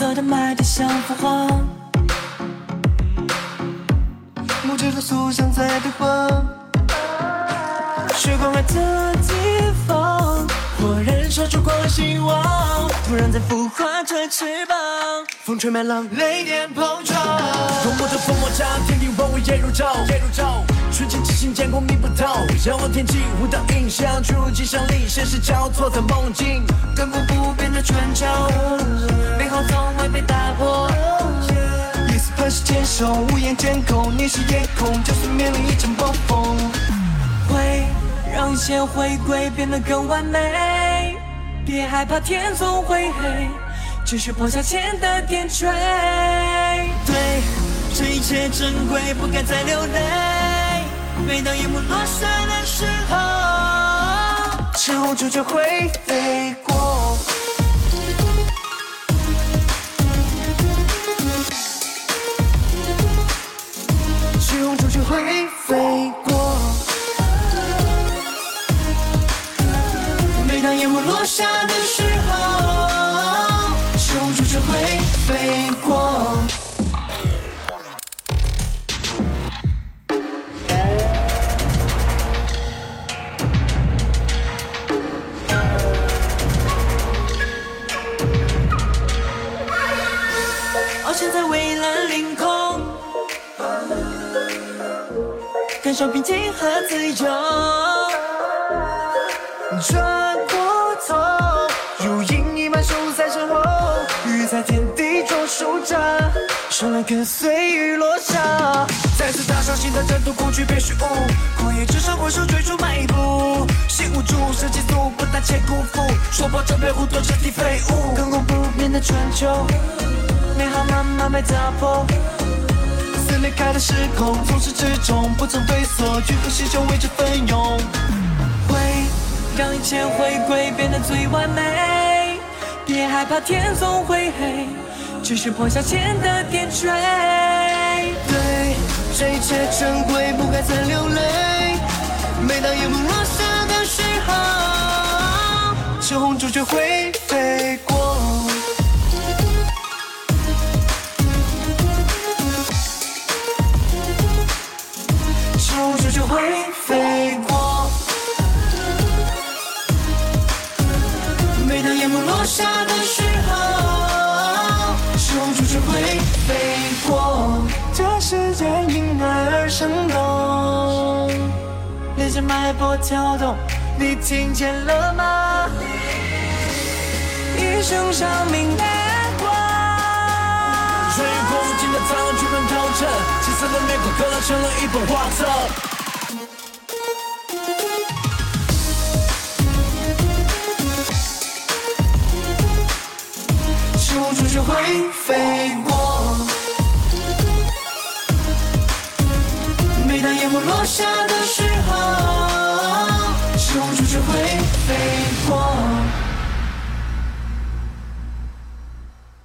色的麦田像幅画，木质的塑像在对话。雪光爱的地方，火燃烧烛光的希望，突然在孵化着翅膀，风吹麦浪，雷电碰撞。浓墨的风魔掌，天地万物夜如昼，夜如昼。瞬间之心见光迷不透，仰望天际，舞蹈印象，坠入镜像里，现实交错在梦境，亘古不变的春秋，磐石坚守，无言监控，你是夜空，就算面临一阵暴风。会让一切回归，变得更完美。别害怕天总会黑，只是破晓前的点缀。对，这一切珍贵，不该再流泪。每当夜幕落下的时候，赤红朱雀会飞过。下的时候，赤红朱雀会飞过。翱翔在蔚蓝领空，感受平静和自由。转过头，如影一般守在身后，雨在天地中舒展，手来跟随雨落下。再次踏上新的征途，恐惧变虚无，旷野之上挥手追逐迈一步，心无助，身极速，不胆怯辜。负，说破这片湖泊彻底废物，亘古不变的春秋，美好慢慢被打破。撕裂开的时空，从始至终不曾退缩，聚合星球为之奋勇。间回归，变得最完美。别害怕天总会黑，只是破晓前的点缀。对，这一切珍贵，不该再流泪。每当夜幕落下的时候，赤红朱雀会赤红朱雀会飞过。这世界因爱而生动，连着脉搏跳动，你听见了吗？一声长鸣烈光，穿越过无尽的苍穹，穿透彻，青涩的面孔刻成了一本画册。飞过。每当夜幕落下的时候，